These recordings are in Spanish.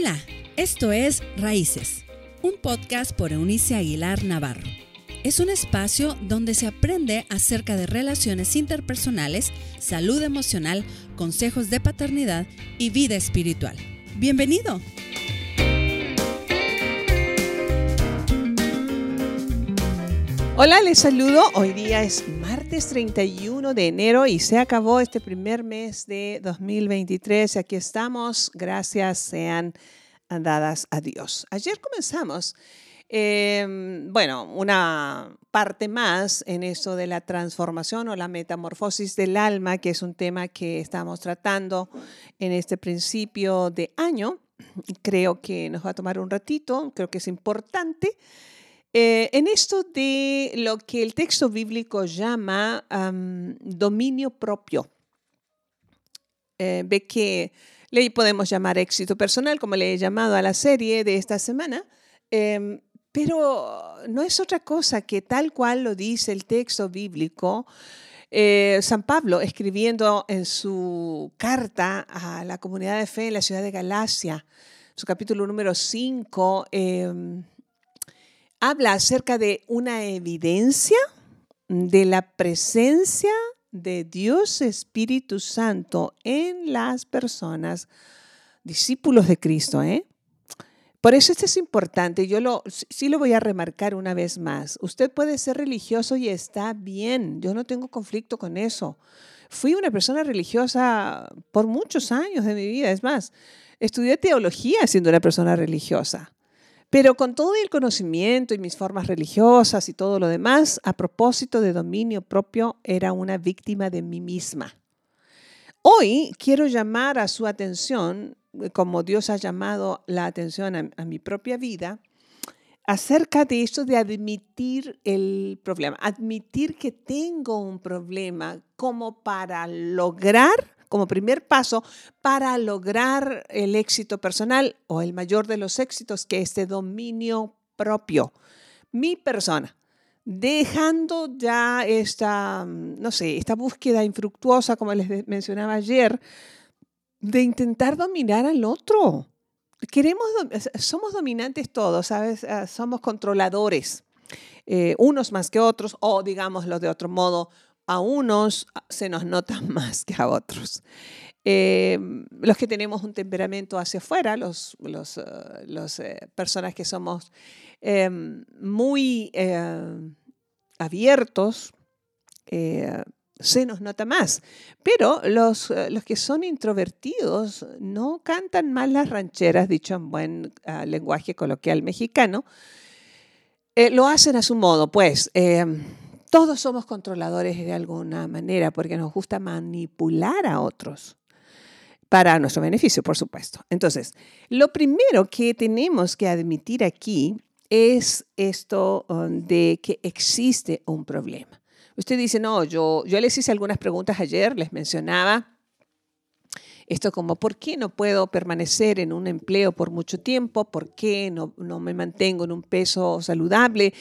Hola, esto es Raíces, un podcast por Eunice Aguilar Navarro. Es un espacio donde se aprende acerca de relaciones interpersonales, salud emocional, consejos de paternidad y vida espiritual. Bienvenido. Hola, les saludo. Hoy día es martes 31 de enero y se acabó este primer mes de 2023. Aquí estamos. Gracias sean dadas a Dios. Ayer comenzamos, em, bueno, una parte más en eso de la transformación o la metamorfosis del alma, que es un tema que estamos tratando en este principio de año. Creo que nos va a tomar un ratito, creo que es importante. Eh, en esto de lo que el texto bíblico llama dominio propio, eh, ve que le podemos llamar éxito personal, como le he llamado a la serie de esta semana, em, pero no es otra cosa que tal cual lo dice el texto bíblico. Eh, San Pablo, escribiendo en su carta a la comunidad de fe en la ciudad de Galacia, su capítulo número 5, habla acerca de una evidencia de la presencia de Dios Espíritu Santo en las personas, discípulos de Cristo. ¿eh? Por eso esto es importante. Yo lo, sí lo voy a remarcar una vez más. Usted puede ser religioso y está bien. Yo no tengo conflicto con eso. Fui una persona religiosa por muchos años de mi vida. Es más, estudié teología siendo una persona religiosa. Pero con todo el conocimiento y mis formas religiosas y todo lo demás, a propósito de dominio propio, era una víctima de mí misma. Hoy quiero llamar a su atención, como Dios ha llamado la atención a, mi propia vida, acerca de esto de admitir el problema, admitir que tengo un problema como para lograr como primer paso para lograr el éxito personal o el mayor de los éxitos, que es este dominio propio. Mi persona, dejando ya esta, no sé, esta búsqueda infructuosa, como les mencionaba ayer, de intentar dominar al otro. Queremos, somos dominantes todos, ¿sabes? Ah, somos controladores, eh, unos más que otros, o digámoslo de otro modo, a unos se nos nota más que a otros. Em, los que tenemos un temperamento hacia afuera, los, los, eh, personas que somos em, muy em, abiertos, eh, se nos nota más. Pero los, los, que son introvertidos no cantan mal las rancheras, dicho en buen ah, lenguaje coloquial mexicano. lo hacen a su modo, pues todos somos controladores de alguna manera porque nos gusta manipular a otros para nuestro beneficio, por supuesto. Entonces, lo primero que tenemos que admitir aquí es esto um, de que existe un problema. Usted dice, no, yo, yo les hice algunas preguntas ayer, les mencionaba esto como, ¿por qué no puedo permanecer en un empleo por mucho tiempo? ¿Por qué no, no me mantengo en un peso saludable?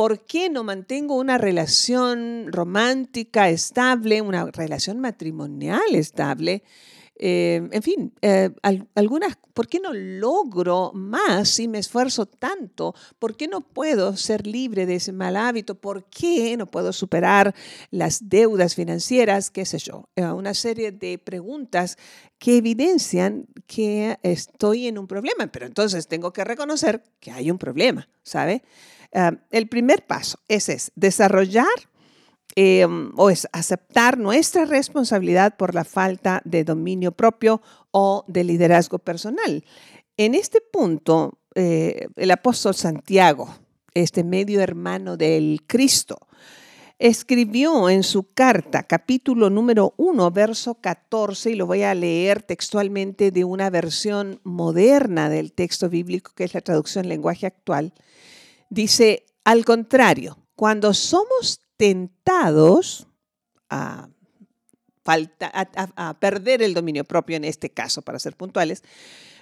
¿Por qué no mantengo una relación romántica estable, una relación matrimonial estable? Eh, en fin, eh, algunas, ¿por qué no logro más si me esfuerzo tanto? ¿Por qué no puedo ser libre de ese mal hábito? ¿Por qué no puedo superar las deudas financieras? ¿Qué sé yo? Eh, una serie de preguntas que evidencian que estoy en un problema, pero entonces tengo que reconocer que hay un problema, ¿sabe? El primer paso es desarrollar Em, o es aceptar nuestra responsabilidad por la falta de dominio propio o de liderazgo personal. En este punto, eh, el apóstol Santiago, este medio hermano del Cristo, escribió en su carta, capítulo número 1, verso 14, y lo voy a leer textualmente de una versión moderna del texto bíblico, que es la traducción lenguaje actual, dice, al contrario, cuando somos tentados a, perder el dominio propio en este caso, para ser puntuales,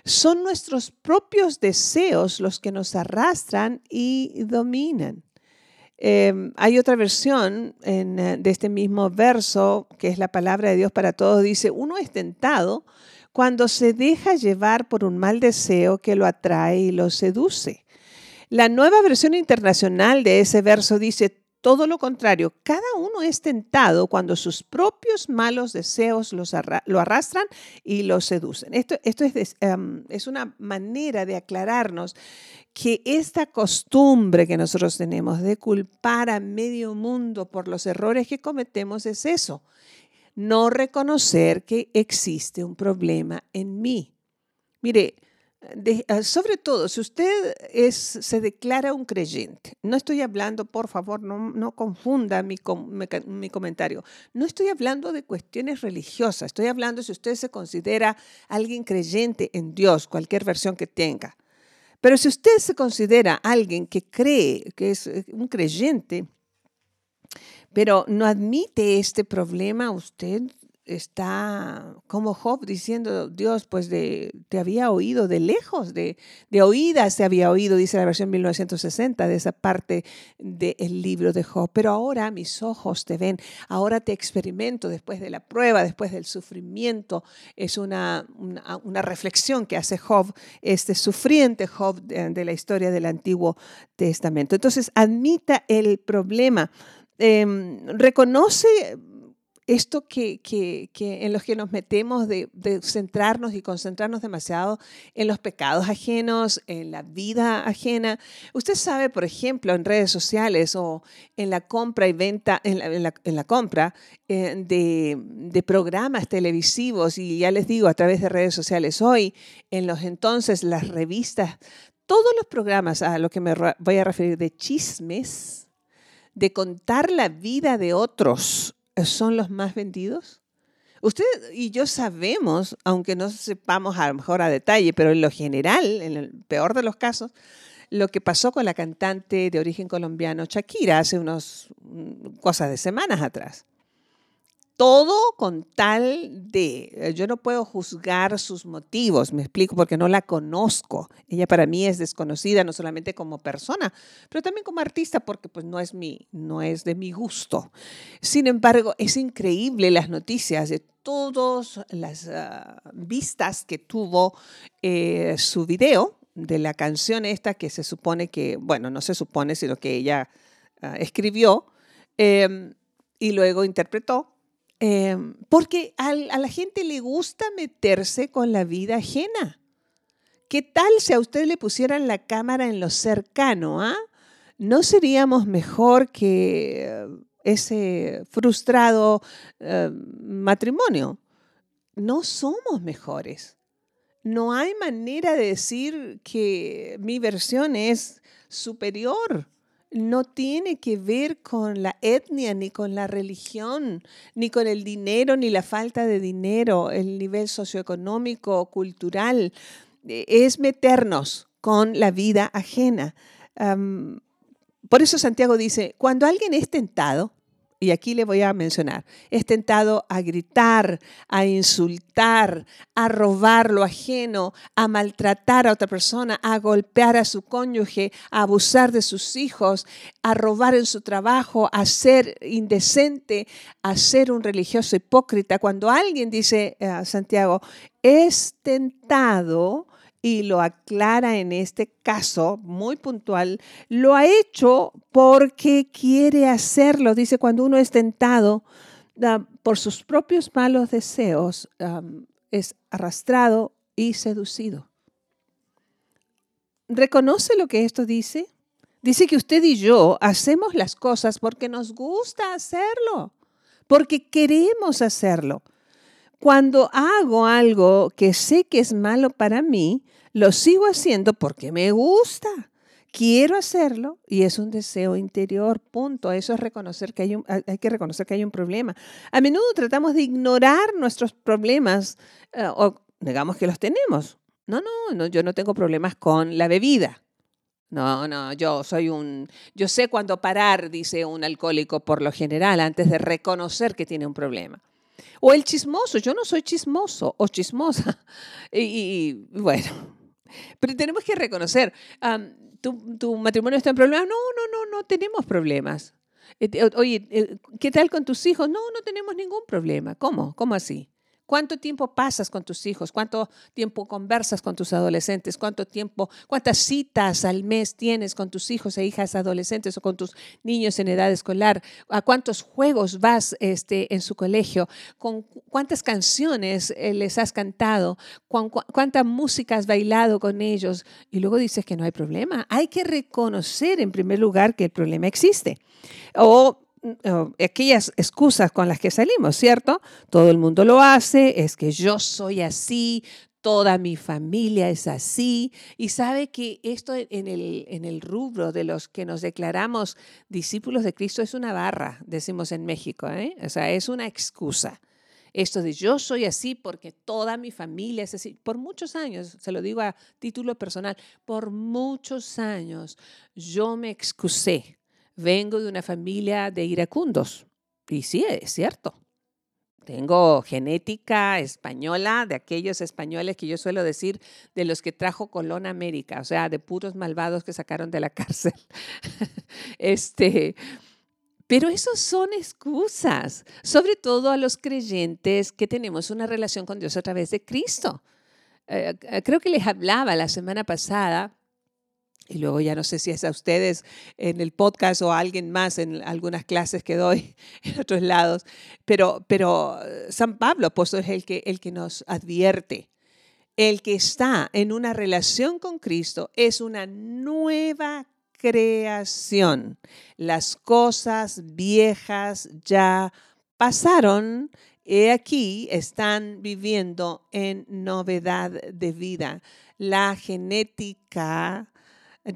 son nuestros propios deseos los que nos arrastran y dominan. Em, hay otra versión eh, de este mismo verso, que es la palabra de Dios para todos, dice, uno es tentado cuando se deja llevar por un mal deseo que lo atrae y lo seduce. La nueva versión internacional de ese verso dice, todo lo contrario, cada uno es tentado cuando sus propios malos deseos lo arrastran y lo seducen. Esto, esto es, em, es una manera de aclararnos que esta costumbre que nosotros tenemos de culpar a medio mundo por los errores que cometemos es eso, no reconocer que existe un problema en mí. Mire, Ah, sobre todo, si usted es, se declara un creyente, no estoy hablando, por favor, no, confunda mi, mi, comentario, no estoy hablando de cuestiones religiosas, estoy hablando si usted se considera alguien creyente en Dios, cualquier versión que tenga. Pero si usted se considera alguien que cree, que es eh, un creyente, pero no admite este problema, usted está como Job diciendo, Dios, pues de, te había oído de lejos, de, de oídas se había oído, dice la versión 1960 de esa parte del libro de Job, pero ahora mis ojos te ven, ahora te experimento después de la prueba, después del sufrimiento. Es una, una, reflexión que hace Job, este sufriente Job de, la historia del Antiguo Testamento. Entonces, admita el problema. Em, reconoce esto que, que, que, en los que nos metemos de, centrarnos y concentrarnos demasiado en los pecados ajenos, en la vida ajena. Usted sabe, por ejemplo, en redes sociales o en la compra y venta, en la, compra eh, de, de, programas televisivos, y ya les digo, a través de redes sociales hoy, en los entonces, las revistas, todos los programas a los que me voy a referir de chismes, de contar la vida de otros son los más vendidos? Usted y yo sabemos, aunque no sepamos a lo mejor a detalle, pero en lo general, en el peor de los casos, lo que pasó con la cantante de origen colombiano Shakira hace unas mm, cosas de semanas atrás todo con tal de, eh, yo no puedo juzgar sus motivos, me explico, porque no la conozco. Ella para mí es desconocida no solamente como persona, pero también como artista, porque pues no es, mi, no es de mi gusto. Sin embargo, es increíble las noticias de todas las ah, vistas que tuvo eh, su video de la canción esta que se supone que, bueno, no se supone, sino que ella ah, escribió em, y luego interpretó Em, porque a, la gente le gusta meterse con la vida ajena. ¿Qué tal si a usted le pusieran la cámara en lo cercano? Ah? ¿No seríamos mejor que ese frustrado eh, matrimonio? No somos mejores. No hay manera de decir que mi versión es superior no tiene que ver con la etnia, ni con la religión, ni con el dinero, ni la falta de dinero, el nivel socioeconómico, cultural. E, es meternos con la vida ajena. por eso Santiago dice, cuando alguien es tentado, y aquí le voy a mencionar, es tentado a gritar, a insultar, a robar lo ajeno, a maltratar a otra persona, a golpear a su cónyuge, a abusar de sus hijos, a robar en su trabajo, a ser indecente, a ser un religioso hipócrita. Cuando alguien dice, eh, Santiago, es tentado, y lo aclara en este caso muy puntual, lo ha hecho porque quiere hacerlo. Dice, cuando uno es tentado por sus propios malos deseos, es arrastrado y seducido. ¿Reconoce lo que esto dice? Dice que usted y yo hacemos las cosas porque nos gusta hacerlo, porque queremos hacerlo. Cuando hago algo que sé que es malo para mí, lo sigo haciendo porque me gusta. Quiero hacerlo y es un deseo interior, punto. Eso es reconocer que hay, un, que reconocer que hay un problema. A menudo tratamos de ignorar nuestros problemas eh, o negamos que los tenemos. No, no, no, yo no tengo problemas con la bebida. No, no, yo soy un, yo sé cuándo parar, dice un alcohólico por lo general, antes de reconocer que tiene un problema. O el chismoso, yo no soy chismoso o chismosa. Y, bueno, pero tenemos que reconocer, ¿tu, matrimonio está en problemas? No, no, no, no tenemos problemas. Oye, ¿qué tal con tus hijos? No, no tenemos ningún problema. ¿Cómo? ¿Cómo así? ¿Cuánto tiempo pasas con tus hijos? ¿Cuánto tiempo conversas con tus adolescentes? ¿Cuánto tiempo, cuántas citas al mes tienes con tus hijos e hijas adolescentes o con tus niños en edad escolar? ¿A cuántos juegos vas este, en su colegio? ¿Con cuántas canciones eh, les has cantado? ¿Cuánta música has bailado con ellos? Y luego dices que no hay problema. Hay que reconocer en primer lugar que el problema existe. O aquellas excusas con las que salimos, ¿cierto? Todo el mundo lo hace, es que yo soy así, toda mi familia es así. Y sabe que esto en el, en el rubro de los que nos declaramos discípulos de Cristo es una barra, decimos en México, ¿eh? O sea, es una excusa. Esto de yo soy así porque toda mi familia es así. Por muchos años, se lo digo a título personal, por muchos años yo me excusé vengo de una familia de iracundos. Y sí, es cierto. Tengo genética española, de aquellos españoles que yo suelo decir, de los que trajo Colón a América, o sea, de puros malvados que sacaron de la cárcel. este, pero esos son excusas, sobre todo a los creyentes que tenemos una relación con Dios a través de Cristo. Eh, eh, creo que les hablaba la semana pasada y luego ya no sé si es a ustedes en el podcast o a alguien más en algunas clases que doy en otros lados, pero, eh, San Pablo pues, es el que, el que nos advierte. El que está en una relación con Cristo es una nueva creación. Las cosas viejas ya pasaron y aquí están viviendo en novedad de vida. La genética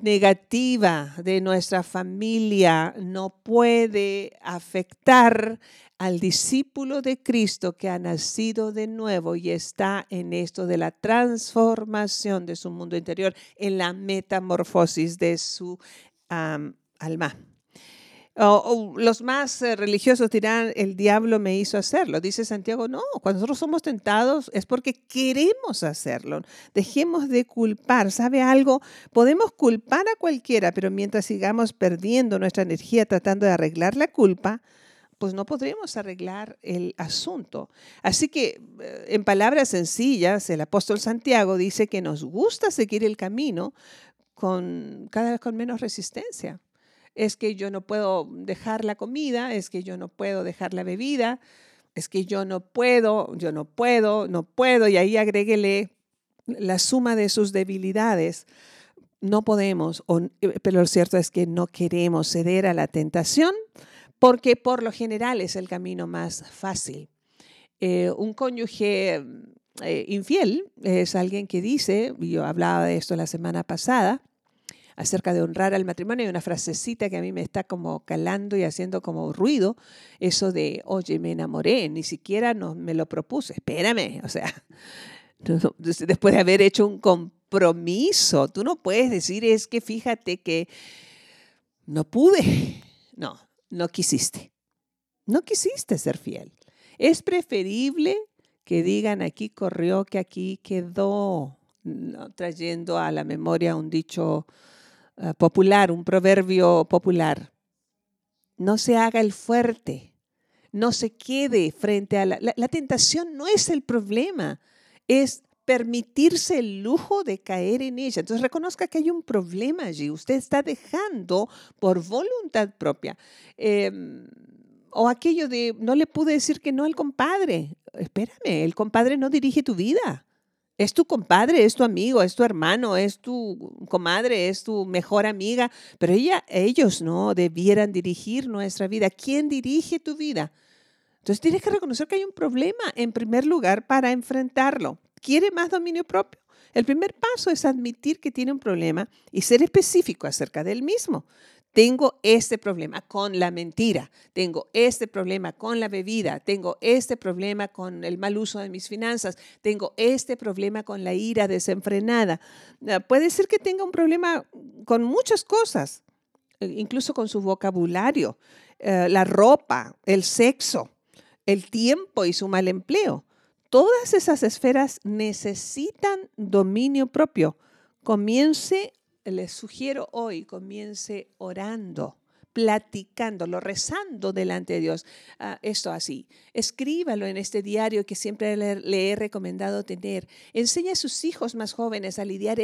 negativa de nuestra familia no puede afectar al discípulo de Cristo que ha nacido de nuevo y está en esto de la transformación de su mundo interior, en la metamorfosis de su alma los más eh, religiosos dirán, el diablo me hizo hacerlo. Dice Santiago, no, cuando nosotros somos tentados es porque queremos hacerlo. Dejemos de culpar. ¿Sabe algo? Podemos culpar a cualquiera, pero mientras sigamos perdiendo nuestra energía tratando de arreglar la culpa, pues no podremos arreglar el asunto. Así que, eh, en palabras sencillas, el apóstol Santiago dice que nos gusta seguir el camino con cada vez con menos resistencia es que yo no puedo dejar la comida, es que yo no puedo dejar la bebida, es que yo no puedo, yo no puedo, no puedo, y ahí agréguele la suma de sus debilidades. No podemos, eh, pero lo cierto es que no queremos ceder a la tentación porque por lo general es el camino más fácil. Eh, un cónyuge eh, infiel es alguien que dice, yo hablaba de esto la semana pasada, acerca de honrar al matrimonio. Hay una frasecita que a mí me está como calando y haciendo como ruido, eso de, oye, me enamoré, ni siquiera me lo propuse, espérame, o sea, después de haber hecho un compromiso, tú no puedes decir, es que fíjate que no pude, no, no quisiste, no quisiste ser fiel. Es preferible que digan aquí corrió que aquí quedó, trayendo a la memoria un dicho popular, un proverbio popular. No se haga el fuerte, no se quede frente a la, la, tentación, no es el problema, es permitirse el lujo de caer en ella. Entonces reconozca que hay un problema allí. Usted está dejando por voluntad propia. Em, o aquello de, no le pude decir que no al compadre. Espérame, el compadre no dirige tu vida. Es tu compadre, es tu amigo, es tu hermano, es tu comadre, es tu mejor amiga, pero ella, ellos no debieran dirigir nuestra vida. ¿Quién dirige tu vida? Entonces tienes que reconocer que hay un problema en primer lugar para enfrentarlo. ¿Quiere más dominio propio? El primer paso es admitir que tiene un problema y ser específico acerca del mismo tengo este problema con la mentira, tengo este problema con la bebida, tengo este problema con el mal uso de mis finanzas, tengo este problema con la ira desenfrenada. Ah, puede ser que tenga un problema con muchas cosas, eh, incluso con su vocabulario, eh, la ropa, el sexo, el tiempo y su mal empleo. Todas esas esferas necesitan dominio propio. Comience les sugiero hoy, comience orando, platicándolo, rezando delante de Dios. Ah, esto así. Escríbalo en este diario que siempre le, he recomendado tener. Enseña a sus hijos más jóvenes a lidiar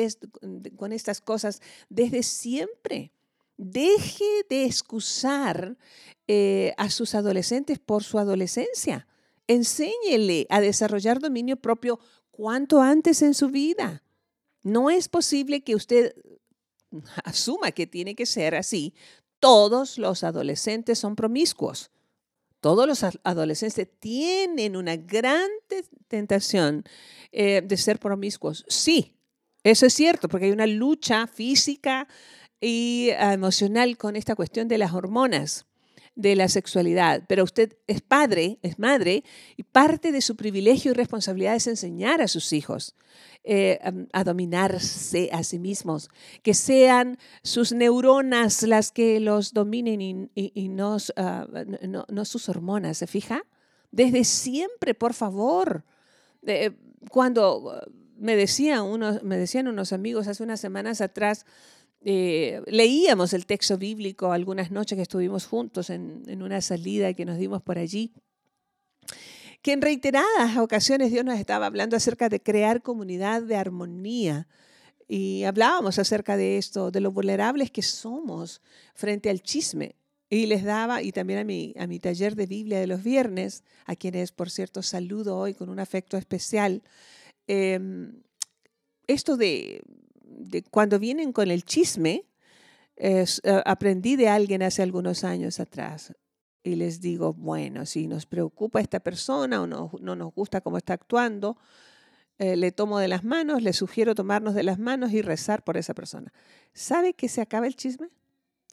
con estas cosas desde siempre. Deje de excusar eh, a sus adolescentes por su adolescencia. Enséñele a desarrollar dominio propio cuanto antes en su vida. No es posible que usted asuma que tiene que ser así. Todos los adolescentes son promiscuos. Todos los adolescentes tienen una gran tentación eh, de ser promiscuos. Sí, eso es cierto, porque hay una lucha física y emocional con esta cuestión de las hormonas de la sexualidad, pero usted es padre, es madre, y parte de su privilegio y responsabilidad es enseñar a sus hijos eh, a dominarse a sí mismos, que sean sus neuronas las que los dominen y, ah, no, sus hormonas, ¿se fija? Desde siempre, por favor. cuando me, decían unos, me decían unos amigos hace unas semanas atrás, eh, leíamos el texto bíblico algunas noches que estuvimos juntos en, una salida que nos dimos por allí que en reiteradas ocasiones Dios nos estaba hablando acerca de crear comunidad de armonía. Y hablábamos acerca de esto, de lo vulnerables que somos frente al chisme. Y les daba, y también a mi, a mi taller de Biblia de los viernes, a quienes, por cierto, saludo hoy con un afecto especial, em, esto de cuando vienen con el chisme, eh, aprendí de alguien hace algunos años atrás y les digo, bueno, si nos preocupa esta persona o no, no nos gusta cómo está actuando, eh, le tomo de las manos, le sugiero tomarnos de las manos y rezar por esa persona. ¿Sabe que se acaba el chisme?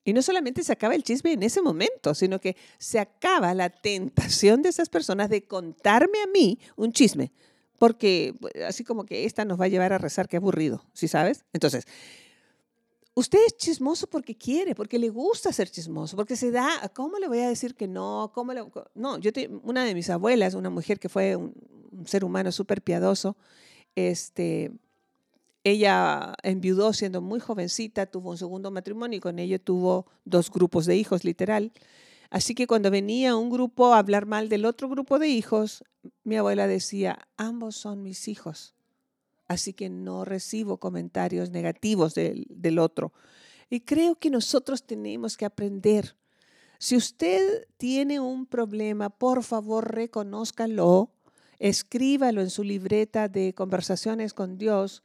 Y no solamente se acaba el chisme en ese momento, sino que se acaba la tentación de esas personas de contarme a mí un chisme porque así como que esta nos va a llevar a rezar, qué aburrido, ¿sí sabes? Entonces, usted es chismoso porque quiere, porque le gusta ser chismoso, porque se da, ¿cómo le voy a decir que no? ¿Cómo no, yo una de mis abuelas, una mujer que fue un, ser humano súper piadoso, este, ella enviudó siendo muy jovencita, tuvo un segundo matrimonio y con ello tuvo dos grupos de hijos, literal. Así que cuando venía un grupo a hablar mal del otro grupo de hijos, mi abuela decía, ambos son mis hijos, así que no recibo comentarios negativos del, del otro. Y creo que nosotros tenemos que aprender. Si usted tiene un problema, por favor reconózcalo, escríbalo en su libreta de conversaciones con Dios,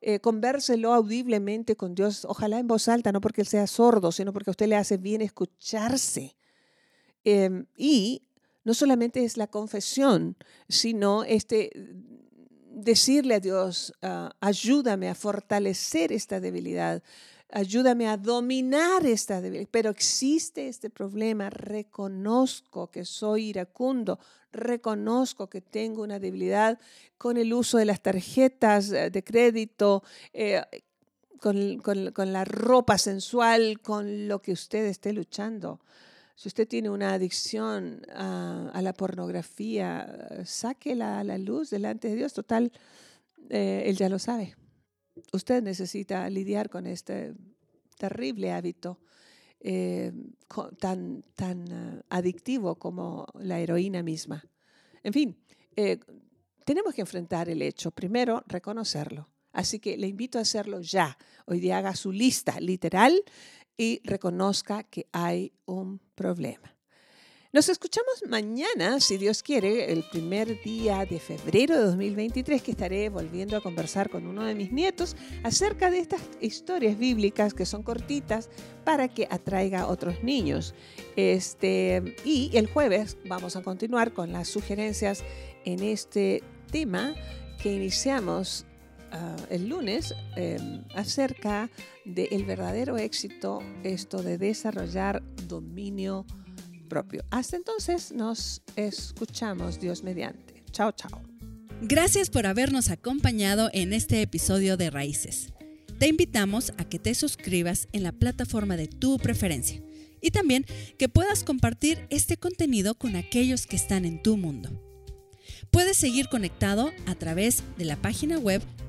eh, convérselo audiblemente con Dios, ojalá en voz alta, no porque él sea sordo, sino porque a usted le hace bien escucharse. Em, y no solamente es la confesión, sino este decirle a Dios, ah, ayúdame a fortalecer esta debilidad, ayúdame a dominar esta debilidad. Pero existe este problema, reconozco que soy iracundo, reconozco que tengo una debilidad con el uso de las tarjetas eh, de crédito. Eh, con, con la ropa sensual, con lo que usted esté luchando. Si usted tiene una adicción a, la pornografía, sáquela a la luz delante de Dios. Total, eh, Él ya lo sabe. Usted necesita lidiar con este terrible hábito eh, tan, tan ah, adictivo como la heroína misma. En fin, eh, tenemos que enfrentar el hecho. Primero, reconocerlo. Así que le invito a hacerlo ya. Hoy día haga su lista literal y reconozca que hay un problema. Nos escuchamos mañana, si Dios quiere, el primer día de febrero de 2023, que estaré volviendo a conversar con uno de mis nietos acerca de estas historias bíblicas que son cortitas para que atraiga a otros niños. Este, y el jueves vamos a continuar con las sugerencias en este tema que iniciamos Ah, el lunes em, acerca del verdadero éxito, esto de desarrollar dominio propio. Hasta entonces nos escuchamos, Dios mediante. Chao, chao. Gracias por habernos acompañado en este episodio de Raíces. Te invitamos a que te suscribas en la plataforma de tu preferencia y también que puedas compartir este contenido con aquellos que están en tu mundo. Puedes seguir conectado a través de la página web